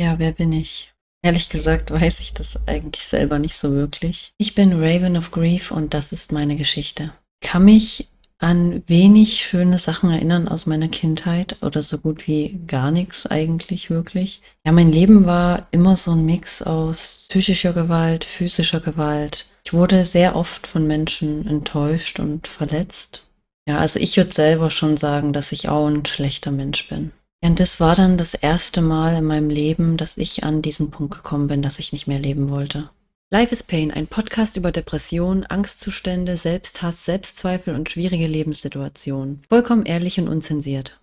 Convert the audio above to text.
Ja, wer bin ich? Ehrlich gesagt weiß ich das eigentlich selber nicht so wirklich. Ich bin Raven of Grief und das ist meine Geschichte. Kann mich an wenig schöne Sachen erinnern aus meiner Kindheit oder so gut wie gar nichts eigentlich wirklich. Ja, mein Leben war immer so ein Mix aus psychischer Gewalt, physischer Gewalt. Ich wurde sehr oft von Menschen enttäuscht und verletzt. Ja, also ich würde selber schon sagen, dass ich auch ein schlechter Mensch bin. Ja, und das war dann das erste Mal in meinem Leben, dass ich an diesen Punkt gekommen bin, dass ich nicht mehr leben wollte. Life is Pain, ein Podcast über Depression, Angstzustände, Selbsthass, Selbstzweifel und schwierige Lebenssituationen. Vollkommen ehrlich und unzensiert.